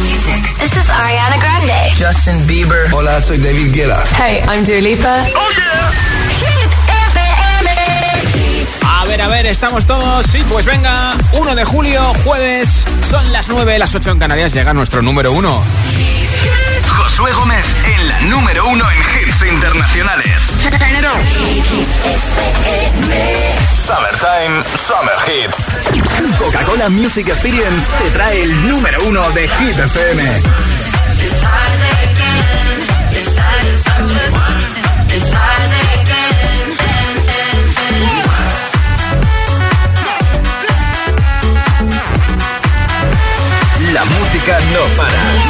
music. This is Ariana Grande. Justin Bieber. Hola, soy David Guetta. Hey, I'm Dua Lipa. Oh yeah. A ver, a ver, ¿estamos todos? Sí, pues venga, 1 de julio, jueves, son las 9, las 8 en Canarias, llega nuestro número 1. Josué Gómez en la número 1 en hits internacionales. Summertime, Summer Hits. Coca-Cola Music Experience te trae el número 1 de Hit FM. La música no para.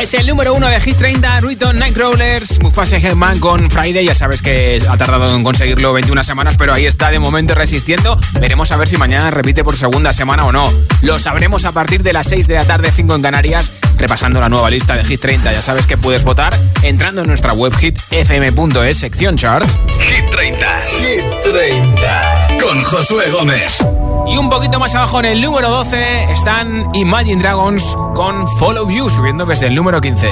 Es el número 1 de Hit 30, Ruiton Nightcrawlers, Mufasa y Hellman con Friday. Ya sabes que ha tardado en conseguirlo 21 semanas, pero ahí está de momento resistiendo. Veremos a ver si mañana repite por segunda semana o no. Lo sabremos a partir de las 6 de la tarde, 5 en Canarias, repasando la nueva lista de Hit 30. Ya sabes que puedes votar entrando en nuestra web hitfm.es, sección chart. Hit 30. Hit 30. Con Josué Gómez. Y un poquito más abajo en el número 12 están Imagine Dragons con Follow You, subiendo desde el número 15.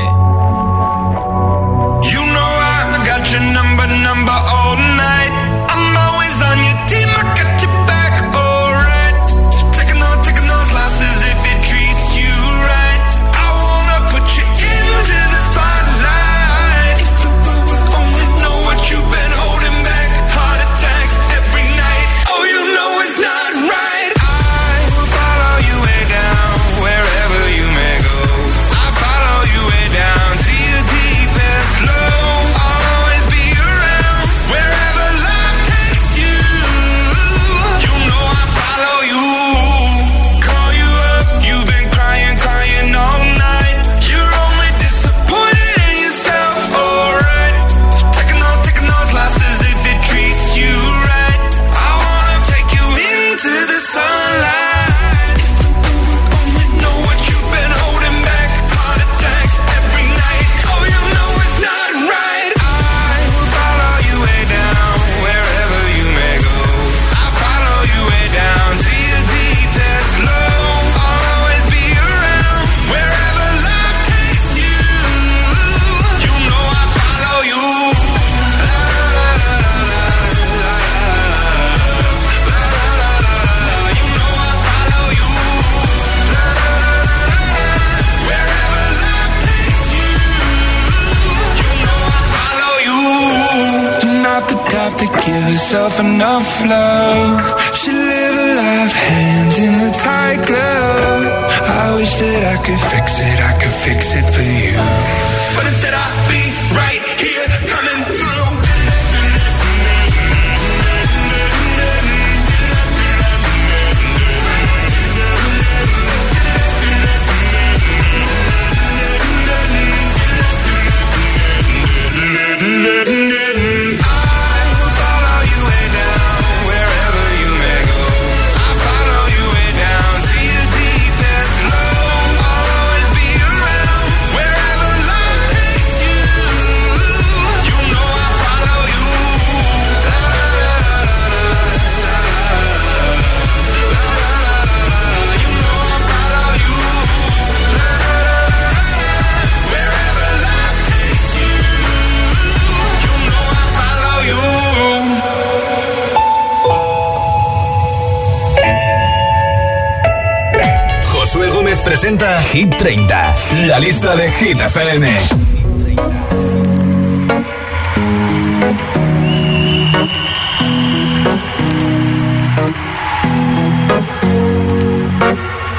Hit 30, la lista de Hit FM.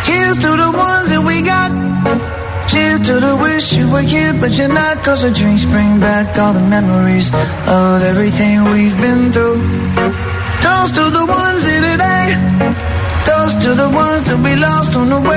Cheers to the ones that we got. Cheers to the wish you were here, but you're not. Cause the drinks bring back all the memories of everything we've been through. Toast to the ones here today. Toast to the ones that we lost on the way.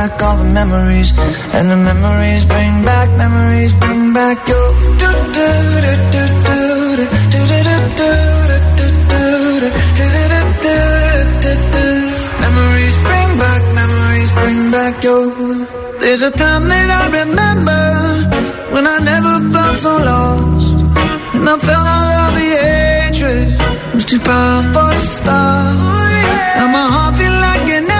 back all the memories. And the memories bring back, memories bring back your. Memories bring back, memories bring back your. There's a time that I remember when I never felt so lost. And I felt all of the hatred was too powerful to stop. Now my heart feel like an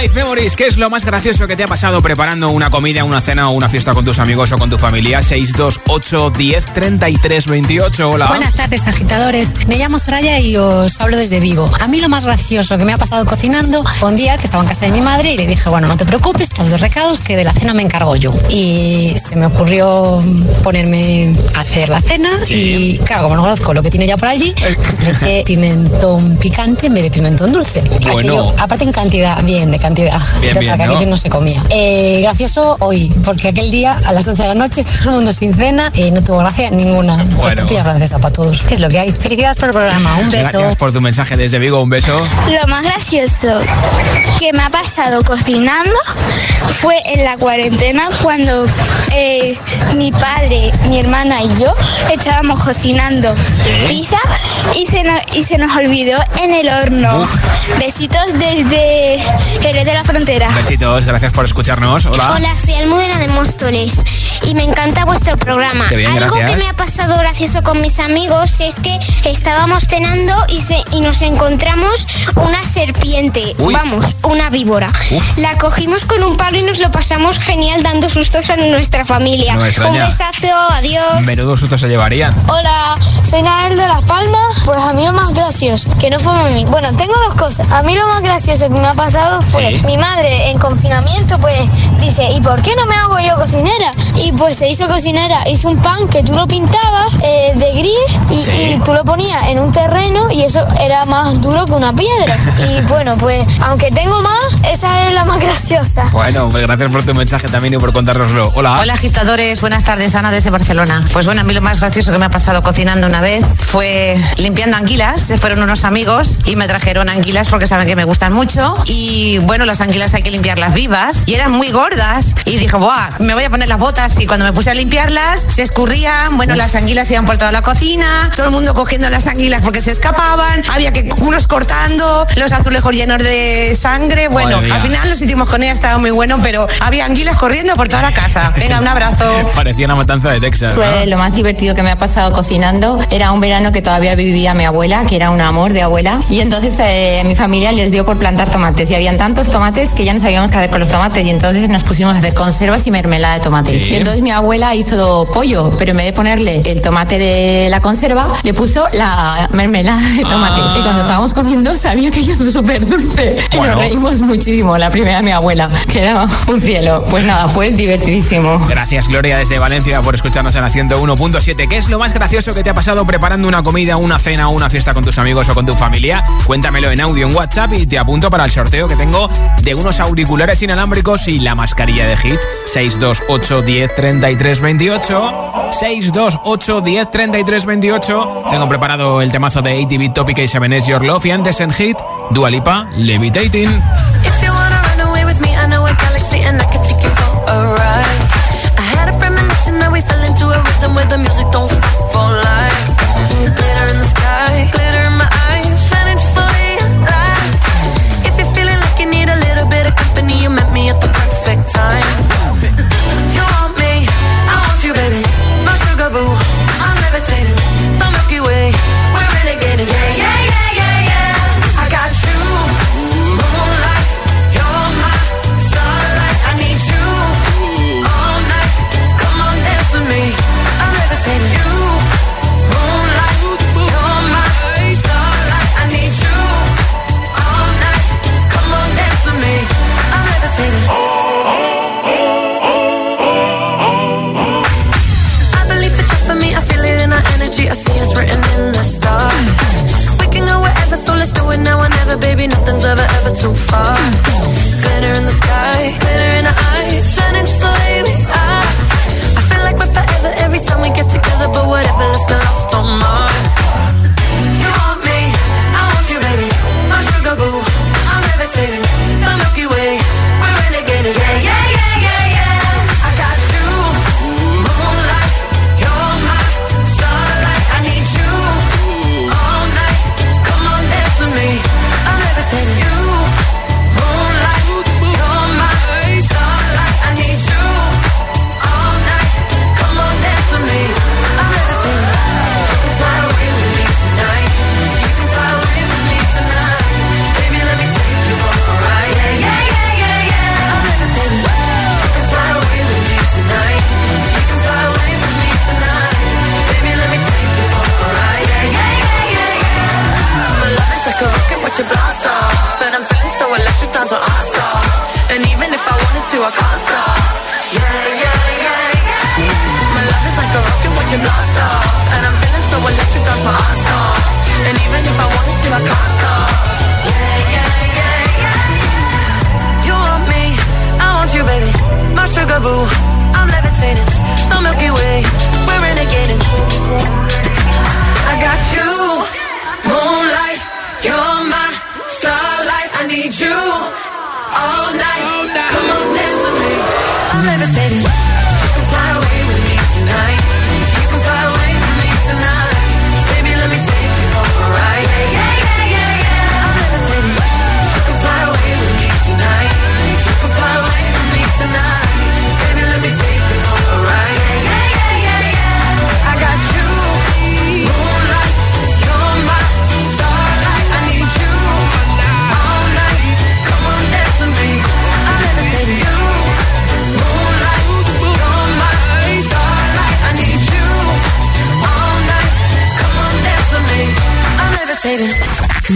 5 Memories, ¿qué es lo más gracioso que te ha pasado preparando una comida, una cena o una fiesta con tus amigos o con tu familia? 628 10 33 28. Hola. Buenas tardes, agitadores. Me llamo Soraya y os hablo desde Vigo. A mí lo más gracioso que me ha pasado cocinando fue un día que estaba en casa de mi madre y le dije, bueno, no te preocupes, todos los recados, que de la cena me encargo yo. Y se me ocurrió ponerme a hacer la cena y, claro, como no conozco lo que tiene ya por allí, pues le eché pimentón picante en vez de pimentón dulce. Bueno. Aquello, aparte en cantidad cantidad, bien, de cantidad. Bien, de bien, otra, que ¿no? no se comía. Eh, gracioso hoy, porque aquel día a las 11 de la noche todo el mundo sin cena y no tuvo gracia ninguna. Pues Bueno. tortilla francesa para todos. ¿Qué es lo que hay? Felicidades por el programa. Un beso. Gracias por tu mensaje desde Vigo, un beso. Lo más gracioso que me ha pasado cocinando fue en la cuarentena cuando eh, mi padre, mi hermana y yo estábamos cocinando pizza y se, nos, y se nos olvidó en el horno. Besitos desde Jerez de la Frontera. Besitos, gracias por escucharnos. Hola. Hola, soy Almudena de Móstoles y me encanta vuestro programa. Qué bien, Algo gracias. que me ha pasado gracioso con mis amigos es que estábamos cenando y, se, y nos encontramos una serpiente, Uy. vamos, una víbora. Uf. La cogimos con un palo y nos lo pasamos genial dando sustos a nuestra familia. No me extraña. un besazo, adiós. Menudo susto se llevarían. Hola, soy Nael de Las Palmas. Pues a mí lo más gracioso, que no fue a mí. Bueno, tengo dos cosas. A mí lo más gracioso que me ha pasado fue Mi madre en confinamiento, pues dice, ¿y por qué no me hago yo cocinera? Y pues se hizo cocinera, hizo un pan que tú lo pintabas eh, de gris y, Sí. y tú lo ponías en un terreno y eso era más duro que una piedra. y bueno, pues aunque tengo más, esa es la más graciosa. Bueno, pues gracias por tu mensaje también y por contárnoslo. Hola. Hola agitadores, buenas tardes, Ana desde Barcelona. Pues bueno, a mí lo más gracioso que me ha pasado cocinando una vez fue limpiando anguilas. Se fueron unos amigos y me trajeron anguilas porque saben que me gustan mucho. Y bueno, las anguilas hay que limpiarlas vivas y eran muy gordas. Y dije, ¡buah! Me voy a poner las botas. Y cuando me puse a limpiarlas, se escurrían. Bueno, las anguilas iban por toda la cocina, todo el mundo cogiendo las anguilas porque se escapaban. Había que unos cortando, los azulejos llenos de sangre. Bueno, al final los hicimos con ella, estaba muy bueno, pero había anguilas corriendo por toda la casa. Venga, un abrazo. Parecía una matanza de Texas. ¿no? Fue lo más divertido que me ha pasado cocinando. Era un verano que todavía vivía mi abuela, que era un amor de abuela. Y entonces eh, mi familia les dio por plantar tomates. Y habían tantos tomates que ya no sabíamos qué hacer con los tomates. Y entonces nos pusimos a hacer conservas y mermelada de tomate. Sí. Y entonces mi abuela hizo pollo, pero en vez de ponerle el tomate de la conserva, le puso la mermelada de tomate. Ah. Y cuando estábamos comiendo sabía que es súper dulce. Y nos reímos muchísimo. La primera mi abuela, que era un cielo. Pues nada, fue divertidísimo. Gracias Gloria desde Valencia por escucharnos en la 101.7. ¿Qué es lo más gracioso que te ha pasado preparando una comida, una cena o una fiesta con tus amigos o con tu familia? Cuéntamelo en audio en WhatsApp y te apunto para el sorteo que tengo de unos auriculares inalámbricos y la mascarilla de Hit. 628 10 33 28 628 10 33 28 Tengo preparado el temazo de ATV Topic y 7 Your Love. Y antes en Hit Dua Lipa Levitating. I the music don't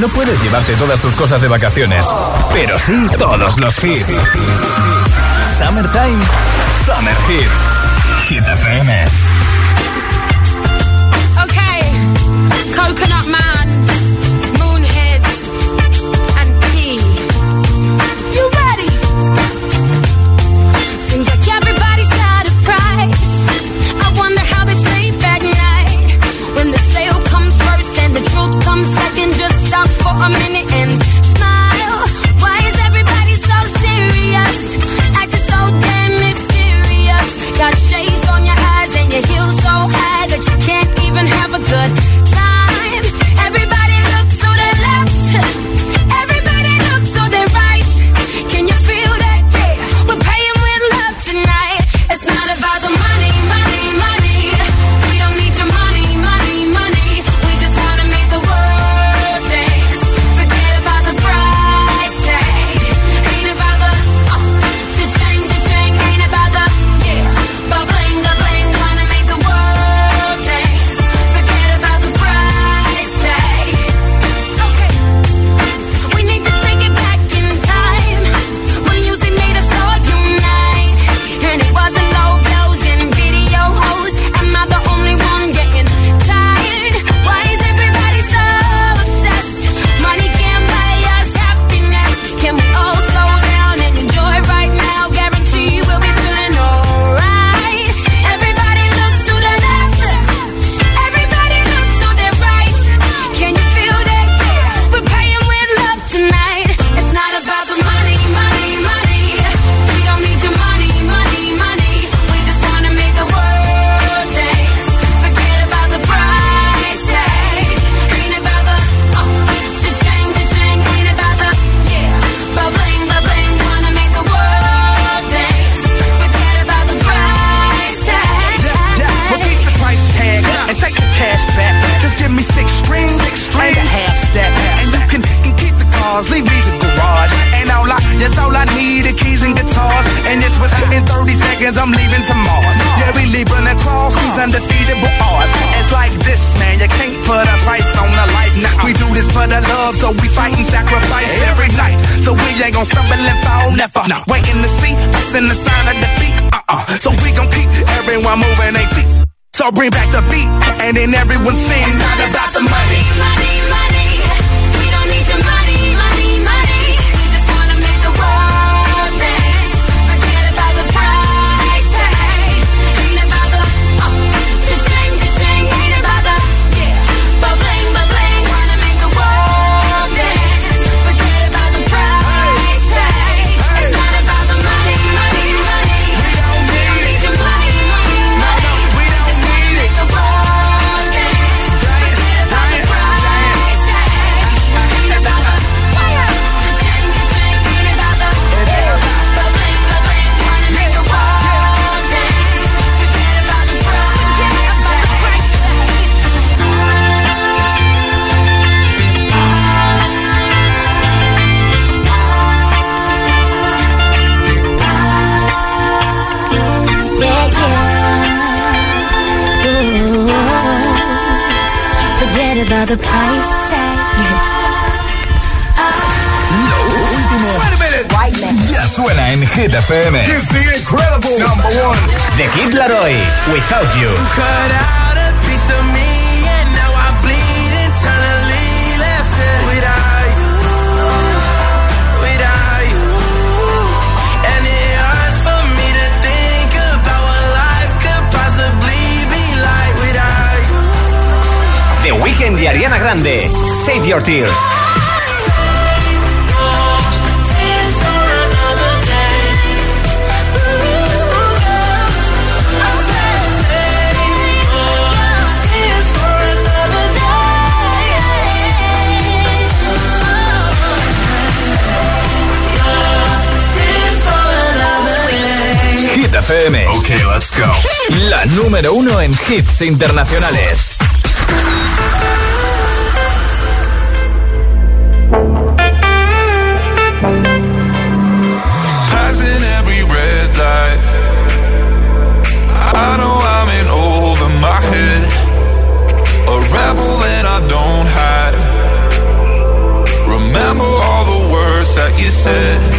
No puedes llevarte todas tus cosas de vacaciones, pero sí todos los hits. Summertime, Summer Hits, Hit FM. FM. It's the incredible number one. The Kid Laroi, Without You. Cut out a piece of me and now I bleed internally left without you. Without you. And it hurts for me to think about what life could possibly be like without you. The Weekend de Ariana Grande, Save Your Tears. FM. Ok, let's go. La número uno en hits internacionales. Passing every red light. I know I'm in over my head. A rebel and I don't hide. Remember all the words that you said.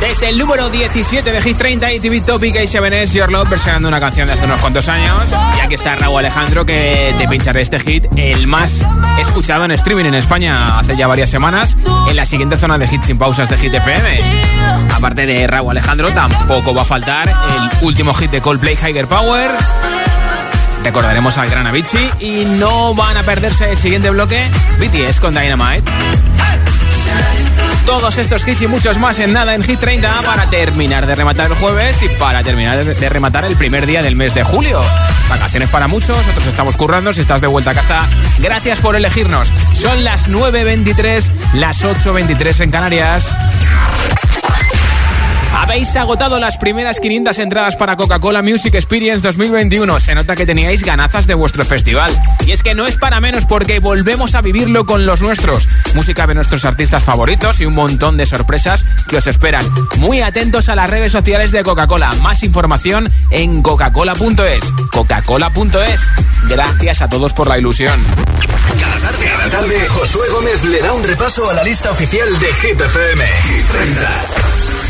Desde el número 17 de Hit 30 y TV Topic y 7S Your Love versionando una canción de hace unos cuantos años. Y aquí está Raúl Alejandro que te pincharé este hit, el más escuchado en streaming en España hace ya varias semanas, en la siguiente zona de hits sin pausas de Hit FM. Aparte de Raúl Alejandro, tampoco va a faltar el último hit de Coldplay, Higher Power. Recordaremos al gran Avicii y no van a perderse el siguiente bloque, BTS con Dynamite. Todos estos hits y muchos más en nada en Hit 30 para terminar de rematar el jueves y para terminar de rematar el primer día del mes de julio. Vacaciones para muchos, otros estamos currando. Si estás de vuelta a casa, gracias por elegirnos. Son las 9.23, las 8.23 en Canarias. Habéis agotado las primeras 500 entradas para Coca-Cola Music Experience 2021. Se nota que teníais ganazas de vuestro festival. Y es que no es para menos porque volvemos a vivirlo con los nuestros. Música de nuestros artistas favoritos y un montón de sorpresas que os esperan. Muy atentos a las redes sociales de Coca-Cola. Más información en coca-cola.es. Coca-Cola.es. Gracias a todos por la ilusión. Cada tarde, cada tarde, Josué Gómez le da un repaso a la lista oficial de Hit FM. Hit 30.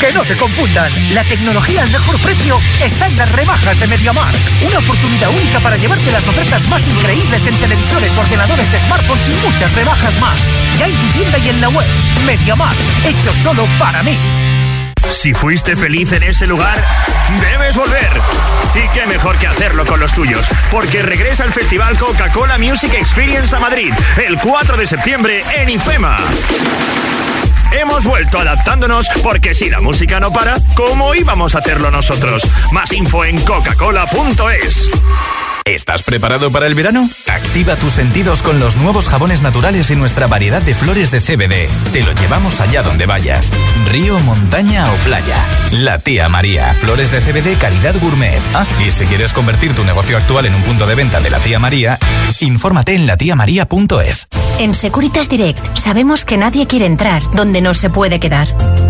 Que no te confundan. La tecnología al mejor precio está en las rebajas de MediaMark. Una oportunidad única para llevarte las ofertas más increíbles en televisores, ordenadores, smartphones y muchas rebajas más. Ya en tu tienda y en la web. MediaMark, hecho solo para mí. Si fuiste feliz en ese lugar, debes volver. Y qué mejor que hacerlo con los tuyos, porque regresa el Festival Coca-Cola Music Experience a Madrid el 4 de septiembre en IFEMA. Hemos vuelto adaptándonos porque si la música no para, ¿cómo íbamos a hacerlo nosotros? Más info en coca-cola.es. ¿Estás preparado para el verano? Activa tus sentidos con los nuevos jabones naturales y nuestra variedad de flores de CBD. Te lo llevamos allá donde vayas. Río, montaña o playa. La tía María. Flores de CBD calidad gourmet. Ah, y si quieres convertir tu negocio actual en un punto de venta de la tía María, infórmate en latiamaría.es. En Securitas Direct sabemos que nadie quiere entrar donde no se puede quedar.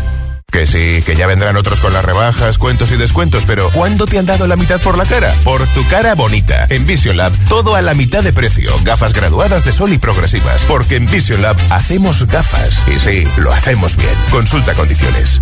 Que sí, que ya vendrán otros con las rebajas, cuentos y descuentos, pero ¿cuándo te han dado la mitad por la cara? Por tu cara bonita. En Vision Lab, todo a la mitad de precio. Gafas graduadas de sol y progresivas. Porque en Vision Lab hacemos gafas. Y sí, lo hacemos bien. Consulta condiciones.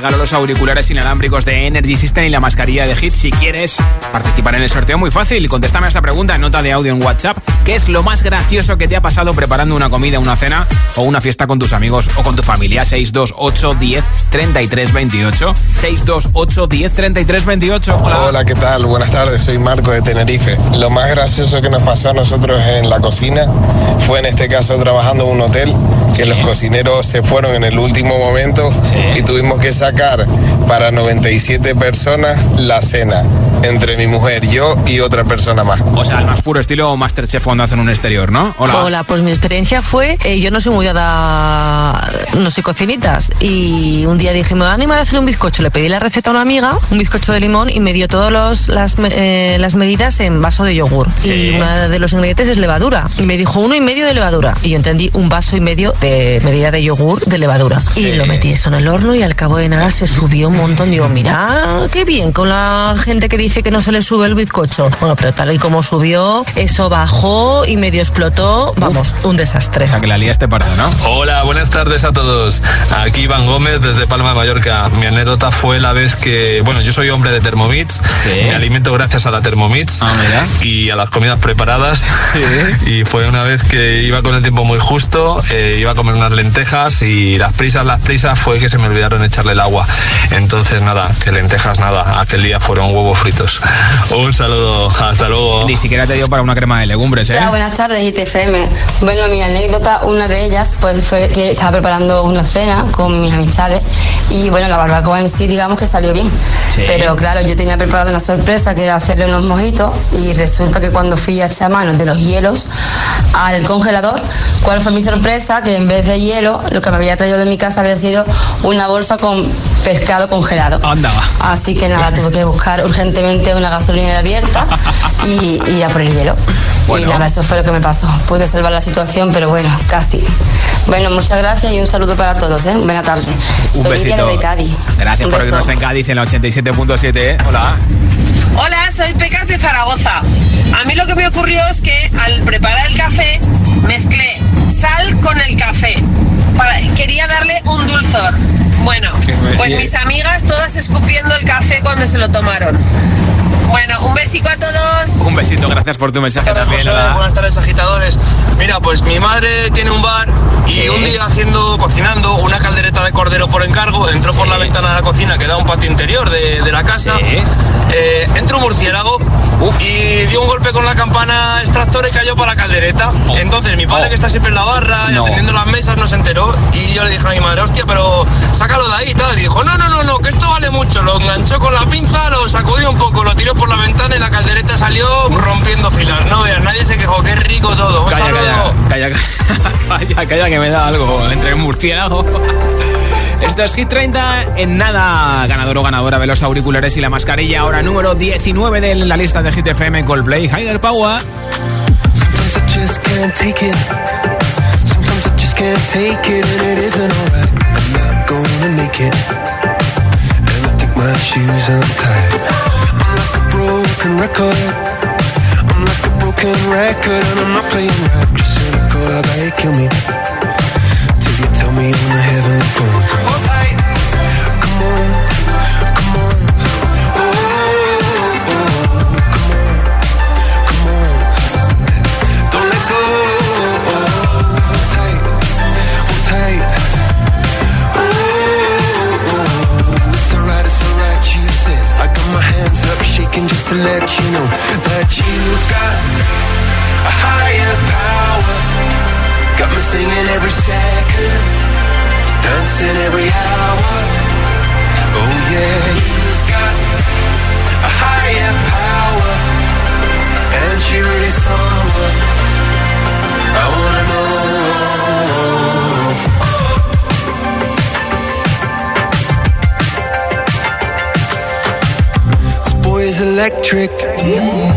Regaló los auriculares inalámbricos de Energy System y la mascarilla de Hit. Si quieres participar en el sorteo, muy fácil. Contéstame a esta pregunta en nota de audio en WhatsApp. ¿Qué es lo más gracioso que te ha pasado preparando una comida, una cena o una fiesta con tus amigos o con tu familia? 628 10 33 28. 628 10 33 28. Hola. Hola, ¿qué tal? Buenas tardes, soy Marco de Tenerife. Lo más gracioso que nos pasó a nosotros en la cocina fue en este caso trabajando en un hotel, que los cocineros se fueron en el último momento y tuvimos que sacar para 97 personas la cena, entre mi mujer, yo y otra persona más. O sea, el más puro estilo Masterchef cuando hacen un exterior, ¿no? Hola. Hola, pues mi experiencia fue, eh, yo no soy muy dada, no soy cocinitas, y un día dije, me voy a animar a hacer un bizcocho. Le pedí la receta a una amiga, un bizcocho de limón, y me dio todas las, eh, las medidas en vaso de yogur. Y uno de los ingredientes es levadura. Y me dijo uno y medio de levadura. Y yo entendí un vaso y medio de medida de yogur de levadura. Sí. Y lo metí eso en el horno y al cabo de nada se subió un montón. Digo, mira, qué bien con la gente que dice que no se le sube el bizcocho. Bueno, pero tal y como subió, eso bajó y medio explotó. Vamos, un desastre. O sea, que la liaste parda, ¿no? Hola, buenas tardes a todos. Aquí Iván Gómez desde Palma de Mallorca. Mi anécdota fue la vez que, bueno, yo soy hombre de Thermomix. Me alimento gracias a la Thermomix y a las comidas preparadas. Y fue una vez que iba con el tiempo muy justo, eh, iba a comer unas lentejas y las prisas, las prisas fue que se me olvidaron echarle el agua. Entonces nada, que lentejas nada. Aquel día fueron huevos fritos. Un saludo, hasta luego. Ni siquiera te dio para una crema de legumbres, ¿eh? Hola, buenas tardes, ITFM. Bueno, mi anécdota, una de ellas, pues fue que estaba preparando una cena con mis amistades y bueno, la barbacoa en sí, digamos que salió bien. Pero claro, yo tenía preparada una sorpresa que era hacerle unos mojitos y resulta que cuando fui a echar mano de los hielos al congelador, ¿cuál fue mi sorpresa? Que en vez de hielo, lo que me había traído de mi casa había sido una bolsa con pescado congelado. Anda. Así que nada, tuve que buscar urgentemente una gasolinera abierta y, y ir a por el hielo. Y nada, eso fue lo que me pasó. Pude salvar la situación, pero bueno, casi. Bueno, muchas gracias y un saludo para todos, ¿eh? Buena tarde. Un Soy besito. Lidia de Cádiz. Gracias Un por oírnos en Cádiz en la 87.7, ¿eh? Hola. Hola, soy Pecas de Zaragoza. A mí lo que me ocurrió es que al preparar el café mezclé sal con el café. Para- quería darle un dulzor. Bueno, pues mis amigas todas escupiendo el café cuando se lo tomaron. Bueno, un besico a todos. Un besito, gracias por tu mensaje también. José, hola. buenas tardes agitadores. Mira, pues mi madre tiene un bar y un día haciendo, cocinando una caldereta de cordero por encargo, entró por la ventana de la cocina que da un patio interior de, de la casa, eh, entró un murciélago y dio un golpe con la campana extractora y cayó para la caldereta. Entonces mi padre que está siempre en la barra y Oh. Atendiendo las mesas no se enteró y yo le dije a mi madre, hostia, pero sácalo de ahí y tal. Y dijo, no, no, no, no, que esto vale mucho. Lo enganchó con la pinza, lo sacudió un poco, lo tiró por la ventana y la caldereta salió rompiendo filas. Magnífico todo. Un Calla, saludo. calla, calla, calla, calla, que me da algo entre murciélago. Esto es Hit 30 en nada, ganador o ganadora de los auriculares y la mascarilla. Ahora número 19 de la lista de Hit FM Coldplay, Higher Power. Sometimes I just can't take it. Sometimes I just can't take it, and it isn't alright. I'm gonna make it. And I think my shoes untied. I'm like a broken record. I'm like a broken record, and I'm not playing right. Just cynical, I bet kill me. Till you tell me on the heavenly phone. Hold tight. Come on, shaking just to let you know that you've got a higher power. Got me singing every second, dancing every hour. Oh yeah, you've got a higher power, and she really someone is electric. This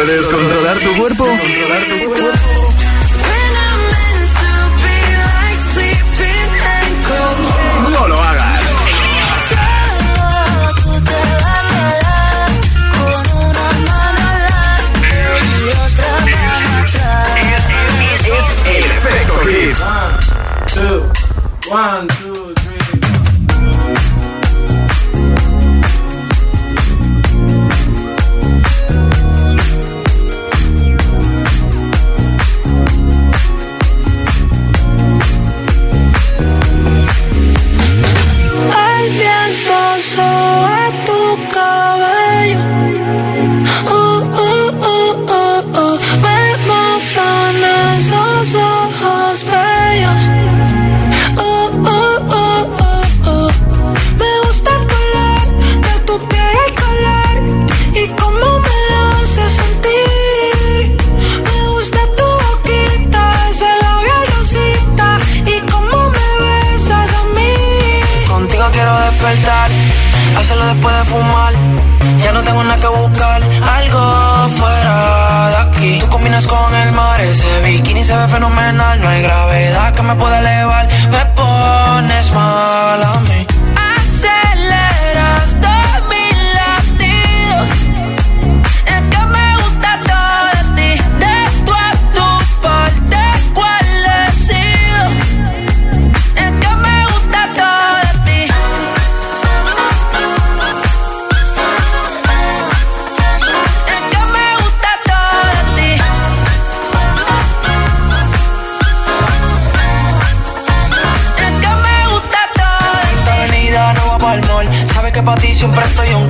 ¿No puedes controlar tu cuerpo?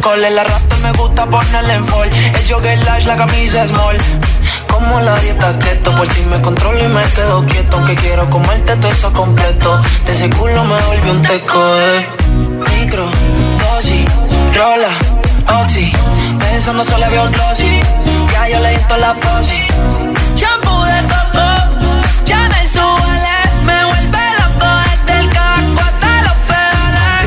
Call. La rata me gusta ponerle en fall. El jogger lash, la camisa small. Como la dieta keto, por ti me controlo y me quedo quieto. Aunque quiero comerte todo eso completo. De ese culo me volvió un teco, eh. Micro, dosis, rola, oxi. Pensando solo había un glossy. Ya yo le di la posi.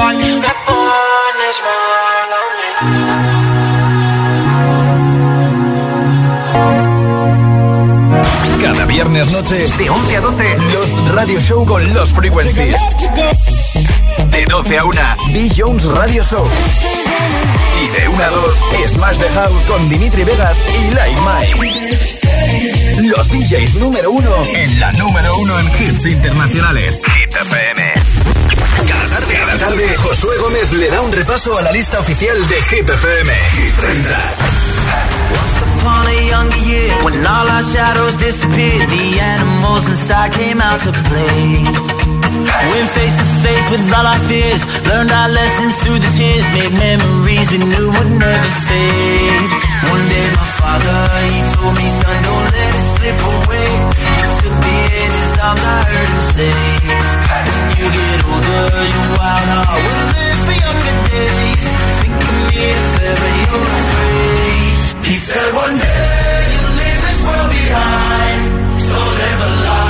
Elevar, me pones mal. Cada viernes noche, de 11 a 12, los Radio Show con los Frequencies. De 12 a 1, B. Jones Radio Show. Y de 1 a 2, Smash the House con Dimitri Vegas y Like Mike. Los DJs número 1 en la número 1 en hits internacionales. Hit FM. Tarde, cada tarde, Josué Gómez le da un repaso a la lista oficial de Hit FM. 30. upon a younger year when all our shadows disappeared the animals inside came out to play went face to face with all our fears learned our lessons through the tears made memories we knew would never fade one day my father he told me son don't let it slip away he took me in his arms I heard him say you get older your wild heart will live for younger days think of me if ever you're afraid he said one day you'll leave this world behind So live a life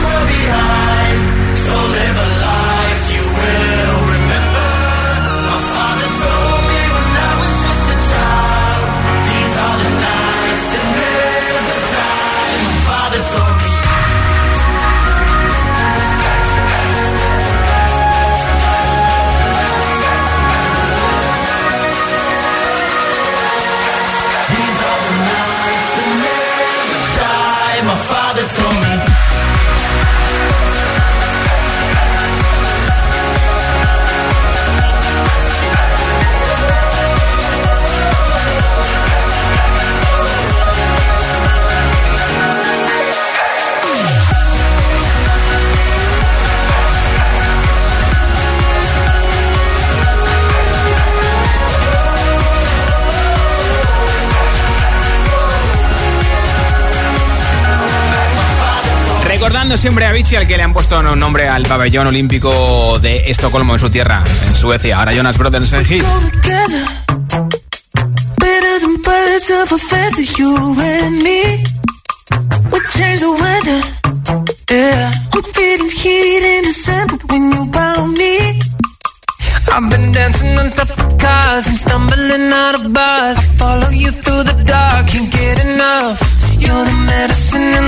behind, so live a life. Siempre a Vichy, al que le han puesto un nombre al pabellón olímpico de Estocolmo, en su tierra, en Suecia. Ahora Jonas Brothers en hit. I've been dancing on top of cars and stumbling out of bars. I follow you through the dark, can't get enough. You're the medicine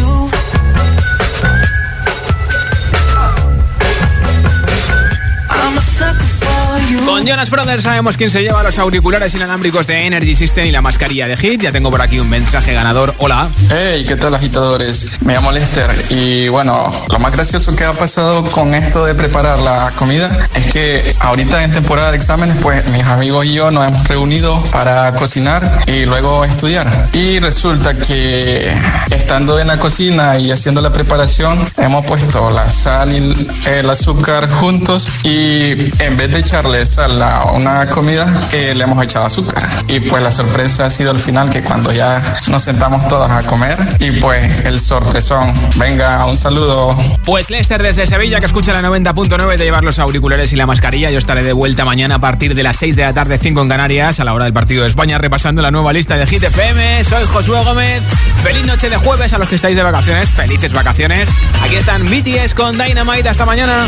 Jonas Brothers sabemos quién se lleva los auriculares inalámbricos de Energy System y la mascarilla de Hit. Ya tengo por aquí un mensaje ganador. Hola. Hey, ¿qué tal agitadores? Me llamo Lester y bueno, lo más gracioso que ha pasado con esto de preparar la comida es que ahorita en temporada de exámenes pues mis amigos y yo nos hemos reunido para cocinar y luego estudiar. Y resulta que estando en la cocina y haciendo la preparación hemos puesto la sal y el azúcar juntos y en vez de echarle sal una comida eh, le hemos echado azúcar. Y pues la sorpresa ha sido al final que cuando ya nos sentamos todos a comer y pues el sorpresón. Venga, un saludo. Pues Lester desde Sevilla, que escucha la 90.9 de llevar los auriculares y la mascarilla. Yo estaré de vuelta mañana a partir de las 6 de la tarde, 5 en Canarias, a la hora del partido de España, repasando la nueva lista de Hit FM. Soy Josué Gómez. Feliz noche de jueves a los que estáis de vacaciones. Felices vacaciones. Aquí están BTS con Dynamite. Hasta mañana.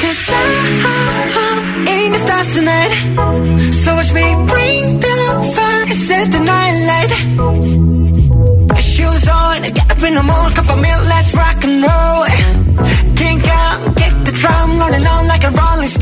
Cause I, I ain't the stars tonight. So watch me bring the fire, set the night light. Shoes on, get up in the morning, cup of milk, let's rock and roll. Kink out, kick the drum, rolling on like a rolling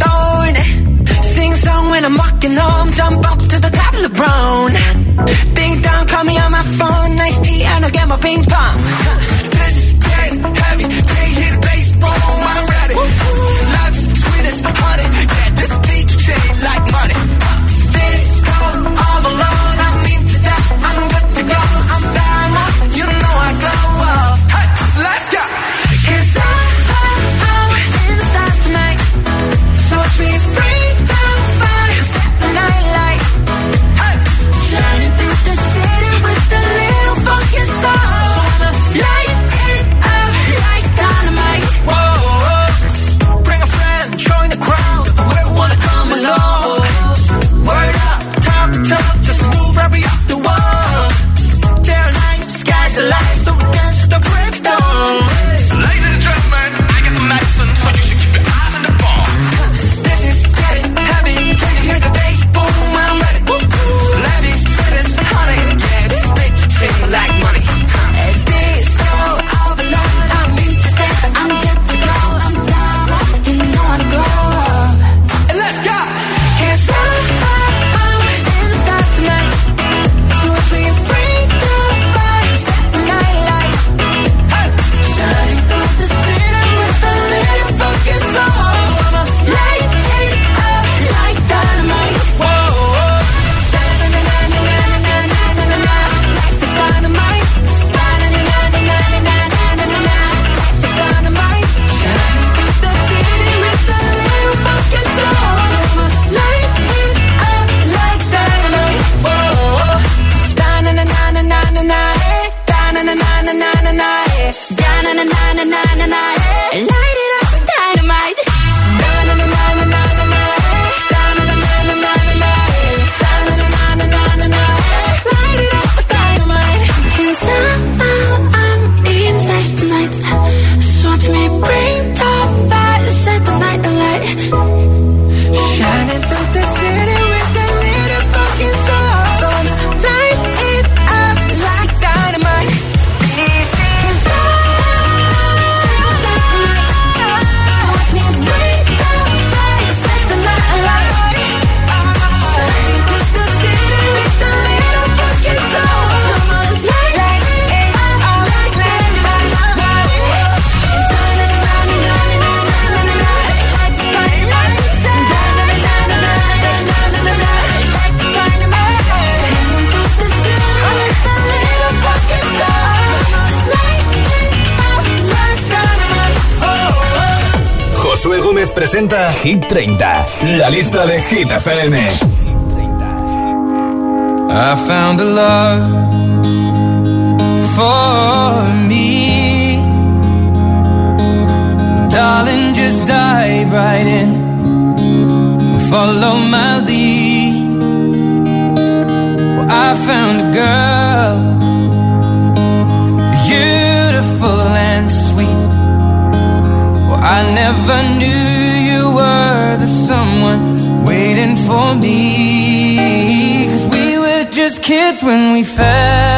na na na na na. Presenta Hit 30, la lista de Hit FM. I found a love for me. Darling, just dive right in. Follow my lead. Well, I found a girl, beautiful and sweet. Well, I never knew were the someone waiting for me. Cause we were just kids when we fell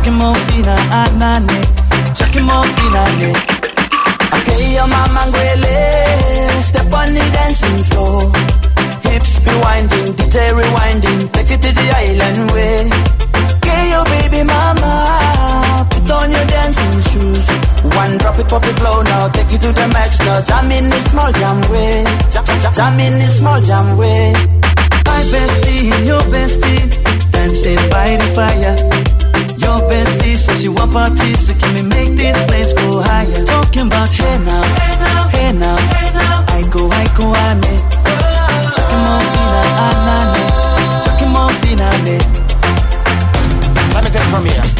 Chucking more fina, anane. Ah, Chucking more fina, ne. Okay, your mama ngwele. Step on the dancing floor. Hips be winding, detail rewinding. Take it to the island way. Okay, your baby mama. Put on your dancing shoes. One drop it, pop it low now. Take it to the max now. Jam in the small jam way. Jam, jam, jam in the small jam way. My bestie your bestie dancing by the fire your bestie says she want parties, so can we make these flames go higher? Talking about hey now, hey now, hey now, hey now. I go, I go, I ne. Chucking more fina, I ah, na ne. Chucking more fina, ne. Let me take it from here.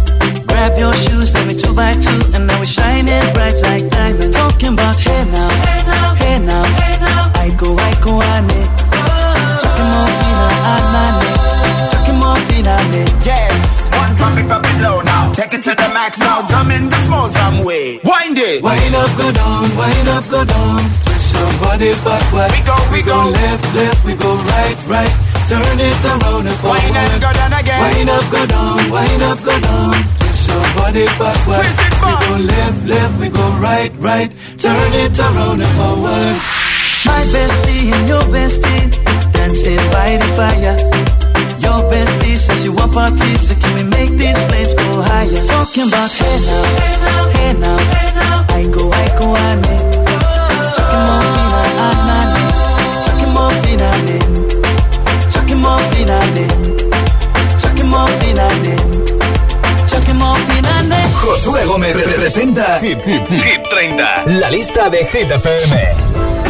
Grab your shoes, let me two by two, and now we're shining bright like diamonds. Talking about hey now, hey now, hey now, hey now. I go, I go, I me. Chucking more fina, anane. Chucking more fina, me. Yes, one drop it, drop it low now. Take it to the max now, jump in the small jam way. Wind it. Wind up, go down, wind up, go down. Twist your body backward. We go, we go. left, left, we go right, right. Turn it around and forward. Wind up, go down again. Wind up, go down, wind up, go down. Twist your body backward. Twist it We go left, left, we go right, right. Turn it around and forward. My bestie and your bestie dancing by the fire. Your bestie says you want parties, so can we make these flames go higher? Talking about hey now, hey now, hey now, hey now. I go, I go, I me. Chucking more fina, anane. Ah, Chucking more fina, ne. Chucking more fina, ne. Chucking more fina, ne. Chucking more fina, ne. Josué Gómez representa Hit, Hit, Hit. 30, la lista de Hit FM.